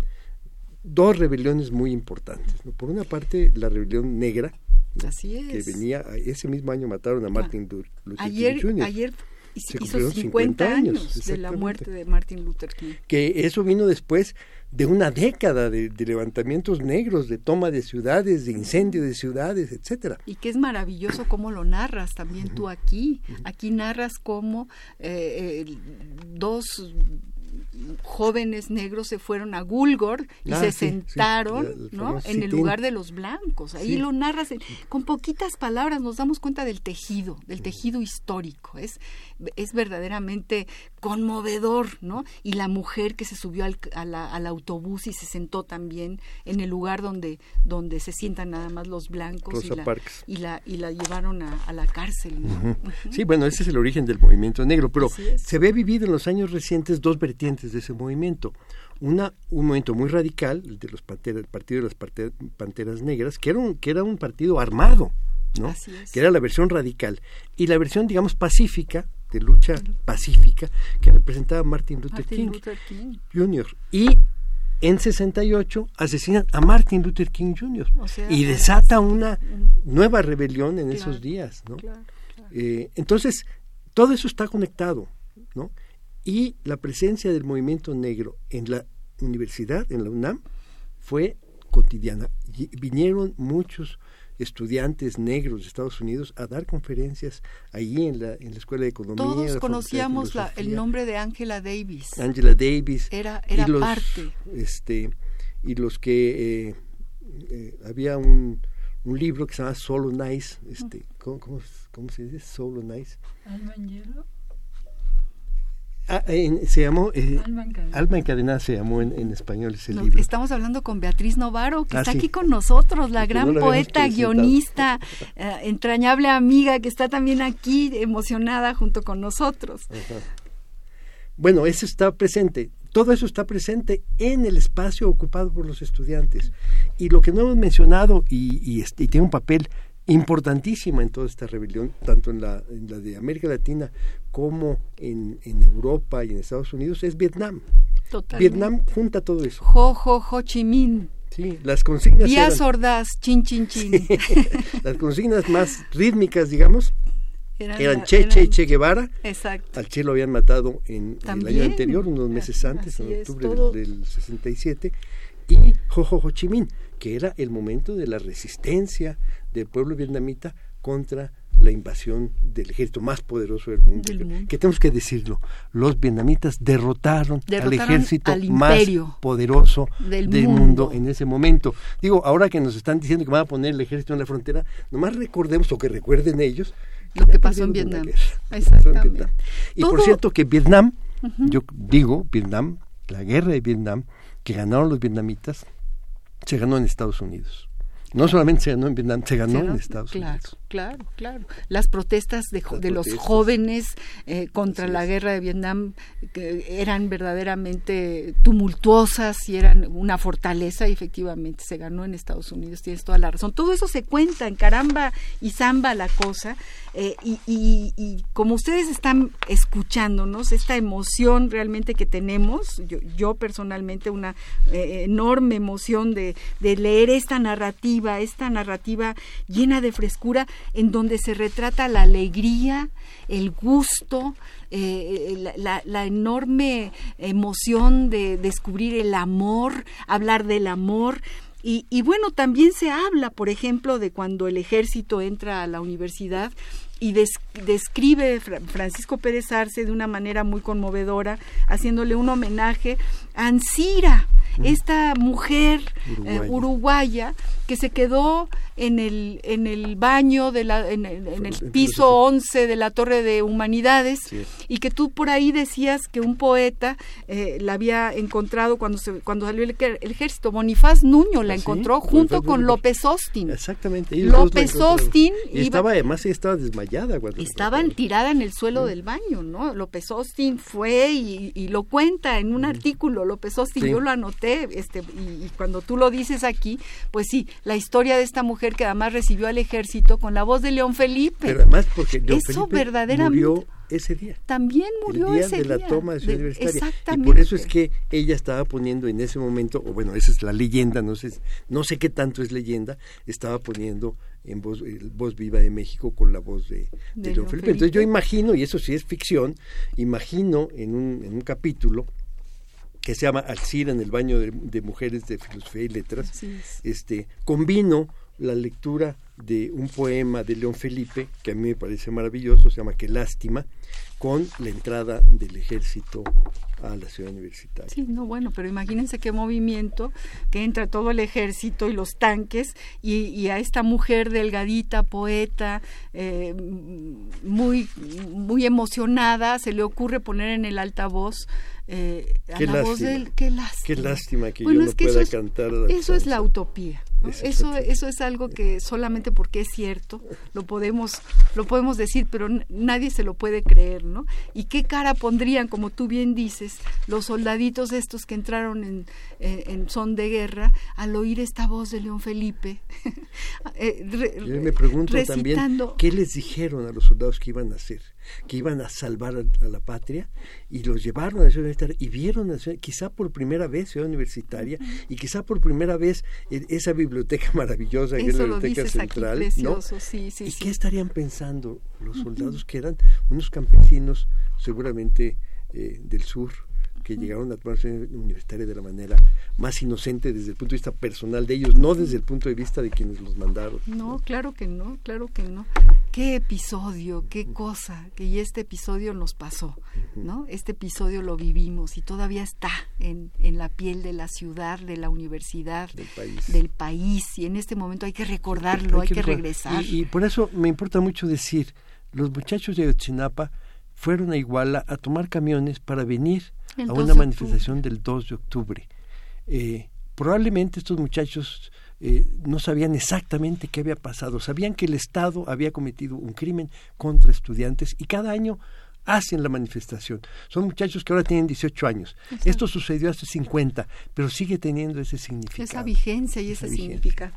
dos rebeliones muy importantes. Por una parte, la rebelión negra, que venía, ese mismo año mataron a Martin Luther ayer, King Ayer hizo 50, años, de la muerte de Martin Luther King. Que eso vino después de una década de, levantamientos negros, de toma de ciudades, de incendio de ciudades, etcétera. Y que es maravilloso cómo lo narras también tú aquí. Aquí narras cómo eh, dos jóvenes negros se fueron a Gulgor y Ah, se sí, sentaron ¿no? en el lugar de los blancos. Ahí Sí. lo narras en- con poquitas palabras, nos damos cuenta del tejido, del tejido histórico. Es, es verdaderamente conmovedor, ¿no? Y la mujer que se subió al, a la- al autobús y se sentó también en el lugar donde, donde se sientan nada más los blancos y la, Parks. y la, y la llevaron a, a la cárcel. ¿no? Sí, bueno, ese es el origen del movimiento negro, pero se había vivido en los años recientes dos vertientes de ese movimiento. Una, un movimiento muy radical, el de los panteras, el partido de las Parte- panteras negras, que era un, que era un partido armado, ¿no? Es. que era la versión radical, y la versión, digamos, pacífica, de lucha pacífica, que representaba Martin Luther Martin King Luther King. Jr. Y en 68 asesinan a Martin Luther King Jr. O sea, y desata una un- nueva rebelión en Claro, esos días, ¿no? Claro, claro. Eh, entonces, todo eso está conectado, ¿no? Y la presencia del movimiento negro en la universidad, en la UNAM, fue cotidiana. Y vinieron muchos estudiantes negros de Estados Unidos a dar conferencias allí en la, en la Escuela de Economía. la Todos de conocíamos la- el nombre de Angela Davis. Angela Davis. Era, y era los, parte. Este, y los que eh, eh, había un, un libro que se llama Solo Nice, este, ¿cómo, cómo, cómo se dice? Solo Nice. Alma en hielo, Ah, se llamó eh, alma encadenada. Alma encadenada se llamó en, en español ese No, libro. estamos hablando con Beatriz Novaro, que Ah, está sí. aquí con nosotros, la gran no poeta, guionista, eh, entrañable amiga, que está también aquí emocionada junto con nosotros. Bueno, eso está presente. Todo eso está presente en el espacio ocupado por los estudiantes. Y lo que no hemos mencionado y, y, este, y tiene un papel importantísimo en toda esta rebelión, tanto en la, en la de América Latina como en, en Europa y en Estados Unidos, es Vietnam. Totalmente. Vietnam junta todo eso. Ho, ho, ho Chi Minh. Sí, las consignas Díaz eran- Ordaz, chin, chin, chin. las consignas más rítmicas, digamos, Eran eran Che, Che, eran- Che Guevara. Exacto. Al Che lo habían matado en el año anterior, unos meses antes, en es, octubre todo- del, del 67, y Ho Ho Ho Chi Minh, que era el momento de la resistencia del pueblo vietnamita contra la invasión del ejército más poderoso del mundo. Del que, mundo. que tenemos que decirlo, los vietnamitas derrotaron, Derrotaron al ejército al más poderoso del del, mundo. mundo. en ese momento. Digo, ahora que nos están diciendo que van a poner el ejército en la frontera, nomás recordemos o que recuerden ellos Lo que pasó en Vietnam. en Exactamente. Vietnam. Y Todo- por cierto que Vietnam, yo digo Vietnam, la guerra de Vietnam, que ganaron los vietnamitas, se ganó en Estados Unidos. No solamente se ganó en Vietnam, se ganó en Estados claro, Unidos. Claro, claro. Las protestas de, Las de los jóvenes eh, contra la guerra de Vietnam que eran verdaderamente tumultuosas y eran una fortaleza y efectivamente se ganó en Estados Unidos, tienes toda la razón. Todo eso se cuenta en caramba y zamba la cosa eh, y, y- y como ustedes están escuchándonos, esta emoción realmente que tenemos, yo, yo personalmente una eh, enorme emoción de, de leer esta narrativa, esta narrativa llena de frescura, en donde se retrata la alegría, el gusto, eh, la, la- enorme emoción de descubrir el amor, hablar del amor. Y, bueno, también se habla, por ejemplo, de cuando el ejército entra a la universidad y des- describe Fra- Francisco Pérez Arce de una manera muy conmovedora, haciéndole un homenaje a Ancira, esta mujer eh, Uruguaya. que se quedó en el en el baño de la en, el- en el piso filosofía. 11 de la Torre de Humanidades Sí. y que tú por ahí decías que un poeta eh, la había encontrado cuando se, cuando salió el, ejército Bonifaz Nuño la ¿Ah, sí? encontró Bonifaz junto con. López Austin Exactamente. López. Austin Y estaba, además, estaba desmayada. cuando la estaba encontraron. tirada en el suelo del baño, ¿no? López Austin fue y, y lo cuenta en un artículo, López Austin, yo lo anoté, este, y, y cuando tú lo dices aquí, pues sí, la historia de esta mujer que además recibió al ejército con la voz de León Felipe. Pero además porque León Eso Felipe verdaderamente- murió ese día. También murió el día ese de la toma de Ciudad Universitaria. Y Exactamente. por eso es que ella estaba poniendo en ese momento, o bueno, esa es la leyenda, no sé, no sé qué tanto es leyenda, estaba poniendo en voz, el voz viva de México con la voz de, de De León Felipe. Entonces yo imagino, y eso sí es ficción, imagino en un, en un capítulo que se llama Alcira en el baño de, de mujeres de filosofía y letras, este, combino la lectura de un poema de León Felipe, que a mí me parece maravilloso, se llama Qué lástima, con la entrada del ejército a la ciudad universitaria. Sí, no, bueno, pero imagínense qué movimiento, que entra todo el ejército y los tanques, y, a esta mujer delgadita, poeta, eh, muy, muy emocionada, se le ocurre poner en el altavoz eh, a qué la lástima, voz del qué lástima. Qué lástima que yo no pueda cantar. eso es la utopía. Eso, eso es algo que solamente porque es cierto lo podemos, lo podemos decir, pero nadie se lo puede creer, ¿no? ¿Y qué cara pondrían, como tú bien dices, los soldaditos estos que entraron en, en, son de guerra al oír esta voz de León Felipe? eh, Yo me pregunto también, ¿qué les dijeron a los soldados que iban a hacer? Que iban a salvar a, la patria y los llevaron a la ciudad universitaria y vieron quizá por primera vez ciudad universitaria y quizá por primera vez esa biblioteca maravillosa que es la biblioteca central ¿no? y qué estarían pensando los soldados que eran unos campesinos seguramente eh, del sur que llegaron a tomarse universitaria de la manera más inocente desde el punto de vista personal de ellos, no desde el punto de vista de quienes los mandaron. No, claro que no, claro que no. Qué episodio, qué cosa, que este episodio nos pasó, ¿no? Este episodio lo vivimos y todavía está en, en la piel de la ciudad, de la universidad, del país. del país y en este momento hay que recordarlo, hay, que, regresar. Y, por eso me importa mucho decir, los muchachos de Otsinapa fueron a Iguala a tomar camiones para venir a una manifestación del 2 de octubre. Eh, probablemente estos muchachos eh, no sabían exactamente qué había pasado, sabían que el Estado había cometido un crimen contra estudiantes y cada año hacen la manifestación. Son muchachos que ahora tienen 18 años. Esto sucedió hace 50, pero sigue teniendo ese significado. Esa vigencia y ese significado.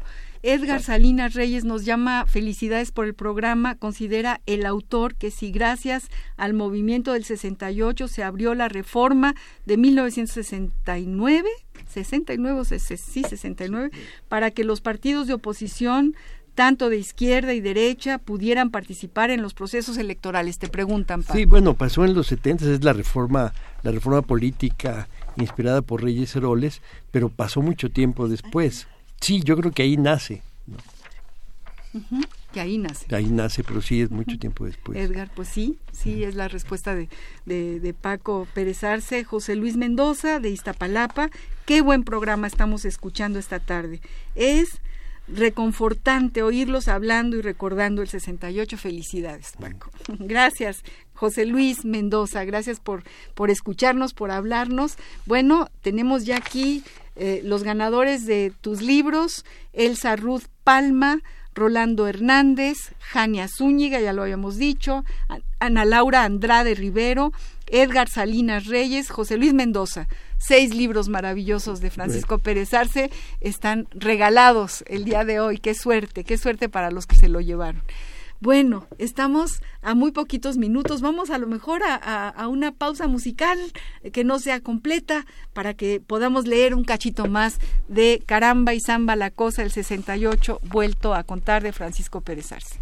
Edgar Salinas Reyes nos llama felicidades por el programa, considera el autor que si gracias al movimiento del 68 se abrió la reforma de 1969, 69, sí, 69, para que los partidos de oposición tanto de izquierda y derecha pudieran participar en los procesos electorales. Te preguntan. Sí, bueno, pasó en los 70, es la reforma, la reforma política inspirada por Reyes Heroles, pero pasó mucho tiempo después. Sí, yo creo que ahí nace. Que ahí nace. Ahí nace, pero sí es mucho tiempo después. Edgar, pues sí, sí, es la respuesta de, de, de, Paco Pérez Arce, José Luis Mendoza, de Iztapalapa. Qué buen programa estamos escuchando esta tarde. Es reconfortante oírlos hablando y recordando el 68. Felicidades, Paco. Gracias, José Luis Mendoza. Gracias por, por escucharnos, por hablarnos. Bueno, tenemos ya aquí eh, los ganadores de tus libros, Elsa Ruth Palma, Rolando Hernández, Jania Zúñiga, ya lo habíamos dicho, Ana Laura Andrade Rivero, Edgar Salinas Reyes, José Luis Mendoza. Seis libros maravillosos de Francisco Pérez Arce están regalados el día de hoy. Qué suerte, qué suerte para los que se lo llevaron. Bueno, estamos a muy poquitos minutos. Vamos a lo mejor a, una pausa musical que no sea completa para que podamos leer un cachito más de Caramba y Zamba la Cosa, el 68, vuelto a contar de Francisco Pérez Arce.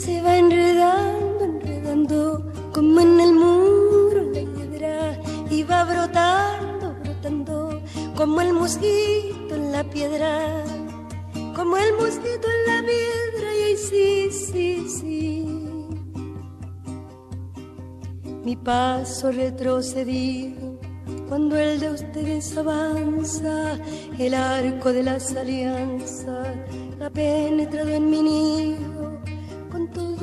Se va enredando, enredando como en el muro la piedra y va brotando, brotando como el mosquito en la piedra, como el mosquito en la piedra y ahí sí, sí, sí. Mi paso retrocedido cuando el de ustedes avanza, el arco de las alianzas ha penetrado en mi nido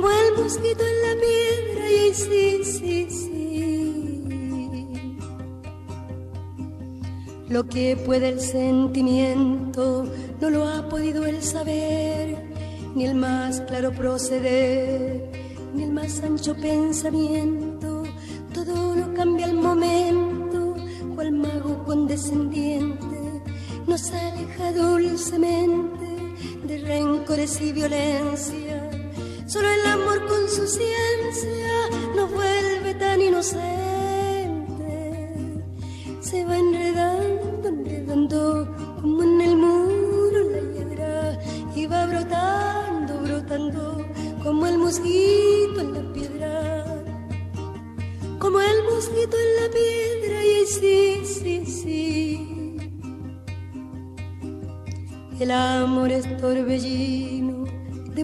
como el mosquito en la piedra, y sí, sí, sí. Lo que puede el sentimiento no lo ha podido el saber, ni el más claro proceder, ni el más ancho pensamiento, todo lo cambia al momento, cual mago condescendiente nos aleja dulcemente de rencores y violencia. Solo el amor con su ciencia nos vuelve tan inocente. Se va enredando, enredando como en el muro la hiedra y va brotando, brotando como el mosquito en la piedra. Como el mosquito en la piedra y sí, sí, sí el amor es torbellino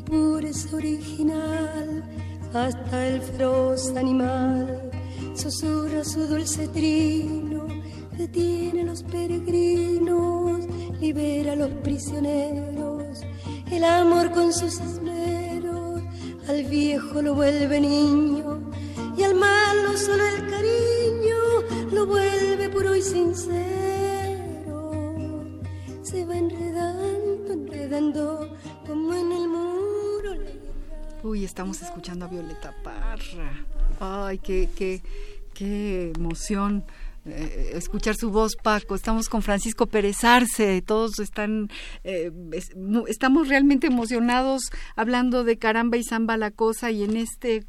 pureza original, hasta el feroz animal susurra su dulce trino, detiene los peregrinos, libera a los prisioneros. El amor con sus esmeros al viejo lo vuelve niño y al malo solo el cariño lo vuelve puro y sincero se va enredando, enredando Uy, estamos escuchando a Violeta Parra. Ay, qué, qué, emoción. Eh, escuchar su voz, Paco. Estamos con Francisco Pérez Arce, todos están, eh, estamos realmente emocionados hablando de caramba y samba la cosa y en este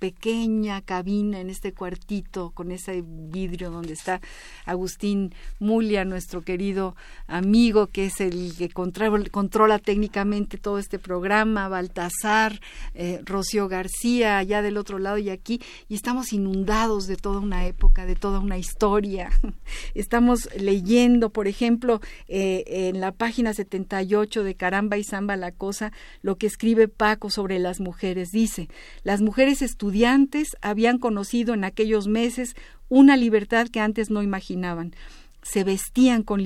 pequeña cabina, en este cuartito, con ese vidrio donde está Agustín Mulia, nuestro querido amigo, que es el que controla, técnicamente todo este programa, Baltasar, eh, Rocío García, allá del otro lado y aquí, y estamos inundados de toda una época, de toda una historia. Estamos leyendo, por ejemplo, eh, en la página 78 de Caramba y Zamba la Cosa, lo que escribe Paco sobre las mujeres. Dice, las mujeres estudian estudiantes habían conocido en aquellos meses una libertad que antes no imaginaban. Se vestían con,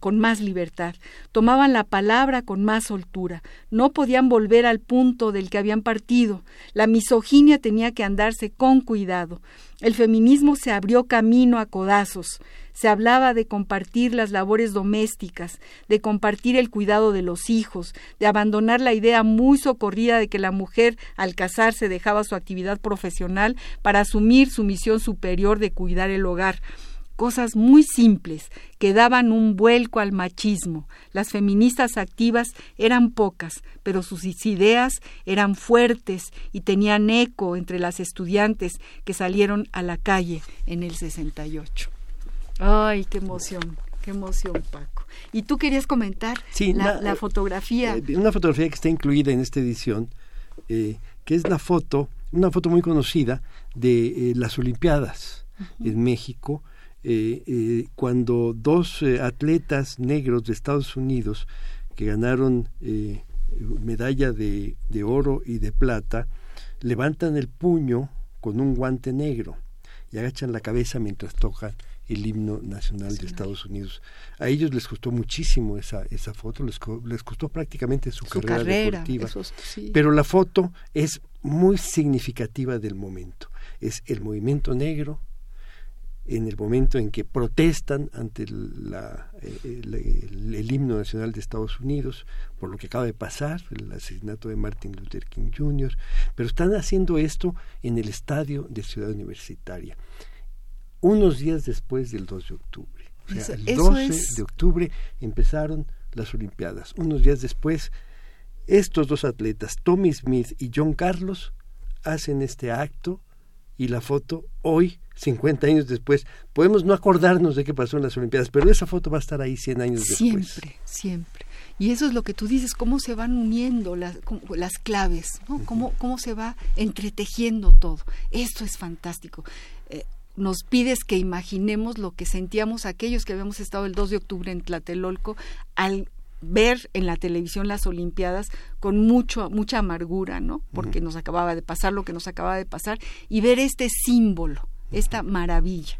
con, más libertad, tomaban la palabra con más soltura, no podían volver al punto del que habían partido, la misoginia tenía que andarse con cuidado, el feminismo se abrió camino a codazos, se hablaba de compartir las labores domésticas, de compartir el cuidado de los hijos, de abandonar la idea muy socorrida de que la mujer al casarse dejaba su actividad profesional para asumir su misión superior de cuidar el hogar cosas muy simples que daban un vuelco al machismo. Las feministas activas eran pocas, pero sus ideas eran fuertes y tenían eco entre las estudiantes que salieron a la calle en el 68. Ay, qué emoción, qué emoción, Paco. Y tú querías comentar la, eh, fotografía. Eh, una fotografía que está incluida en esta edición, eh, que es la foto, una foto muy conocida de las Olimpiadas en México, cuando dos atletas negros de Estados Unidos que ganaron medalla de, de oro y de plata, levantan el puño con un guante negro y agachan la cabeza mientras tocan el himno nacional de Estados Unidos. A ellos les costó muchísimo esa, esa foto, les, les costó prácticamente su, carrera, deportiva. Pero la foto es muy significativa del momento. Es el movimiento negro en el momento en que protestan ante la, eh, el, el, himno nacional de Estados Unidos por lo que acaba de pasar, el asesinato de Martin Luther King Jr., pero están haciendo esto en el estadio de Ciudad Universitaria unos días después del 2 de octubre. O sea, el 12 de octubre empezaron las Olimpiadas. Unos días después, estos dos atletas, Tommy Smith y John Carlos, hacen este acto y la foto hoy, 50 años después, podemos no acordarnos de qué pasó en las Olimpiadas, pero esa foto va a estar ahí 100 años después. Siempre, siempre. Y eso es lo que tú dices, cómo se van uniendo las, las claves, ¿no? cómo, cómo se va entretejiendo todo. Esto es fantástico. Eh, nos pides que imaginemos lo que sentíamos aquellos que habíamos estado el 2 de octubre en Tlatelolco al ver en la televisión las Olimpiadas con mucho mucha amargura, ¿no? Porque nos acababa de pasar lo que nos acababa de pasar y ver este símbolo, esta maravilla.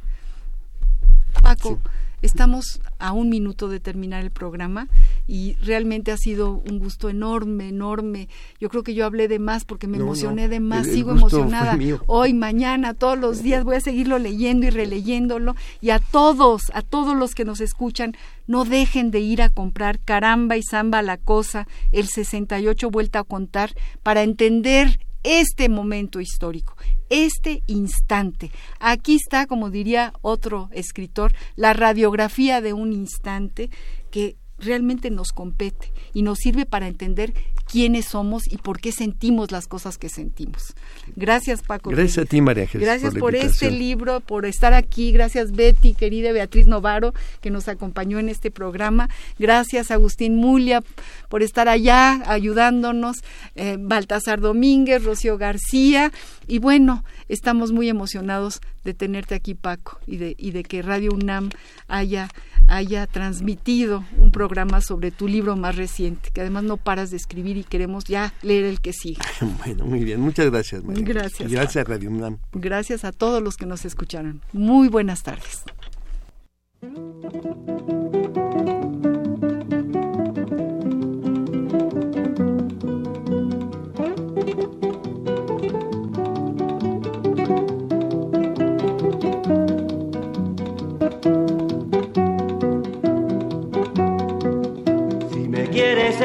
Paco, Estamos a un minuto de terminar el programa y realmente ha sido un gusto enorme, enorme. Yo creo que yo hablé de más porque me emocioné de más, sigo emocionada. Hoy, mañana, todos los días voy a seguirlo leyendo y releyéndolo y a todos, a todos los que nos escuchan, no dejen de ir a comprar Caramba y Samba la cosa, el 68 vuelta a contar para entender este momento histórico, este instante. Aquí está, como diría otro escritor, la radiografía de un instante que realmente nos compete y nos sirve para entender quiénes somos y por qué sentimos las cosas que sentimos. Gracias, Paco. Gracias a ti, María Jesús. Gracias por, este libro, por estar aquí. Gracias, Betty, querida Beatriz Novaro, que nos acompañó en este programa. Gracias, Agustín Mulia, por estar allá ayudándonos. Eh, Baltasar Domínguez, Rocío García. Y bueno, estamos muy emocionados de tenerte aquí, Paco, y de, y de que Radio UNAM haya haya transmitido un programa sobre tu libro más reciente, que además no paras de escribir y queremos ya leer el que sigue. Bueno, muy bien, muchas gracias. María. Gracias. gracias Radio UNAM. Gracias a todos los que nos escucharon. Muy buenas tardes.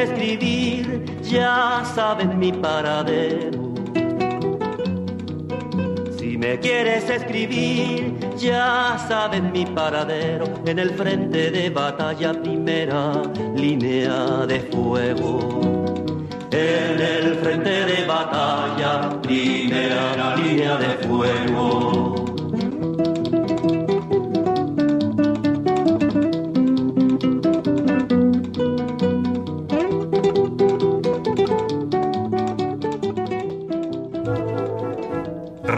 Escribir, ya saben mi paradero. Si me quieres escribir, ya saben mi paradero. En el frente de batalla, primera línea de fuego. En el frente de batalla, primera línea de fuego.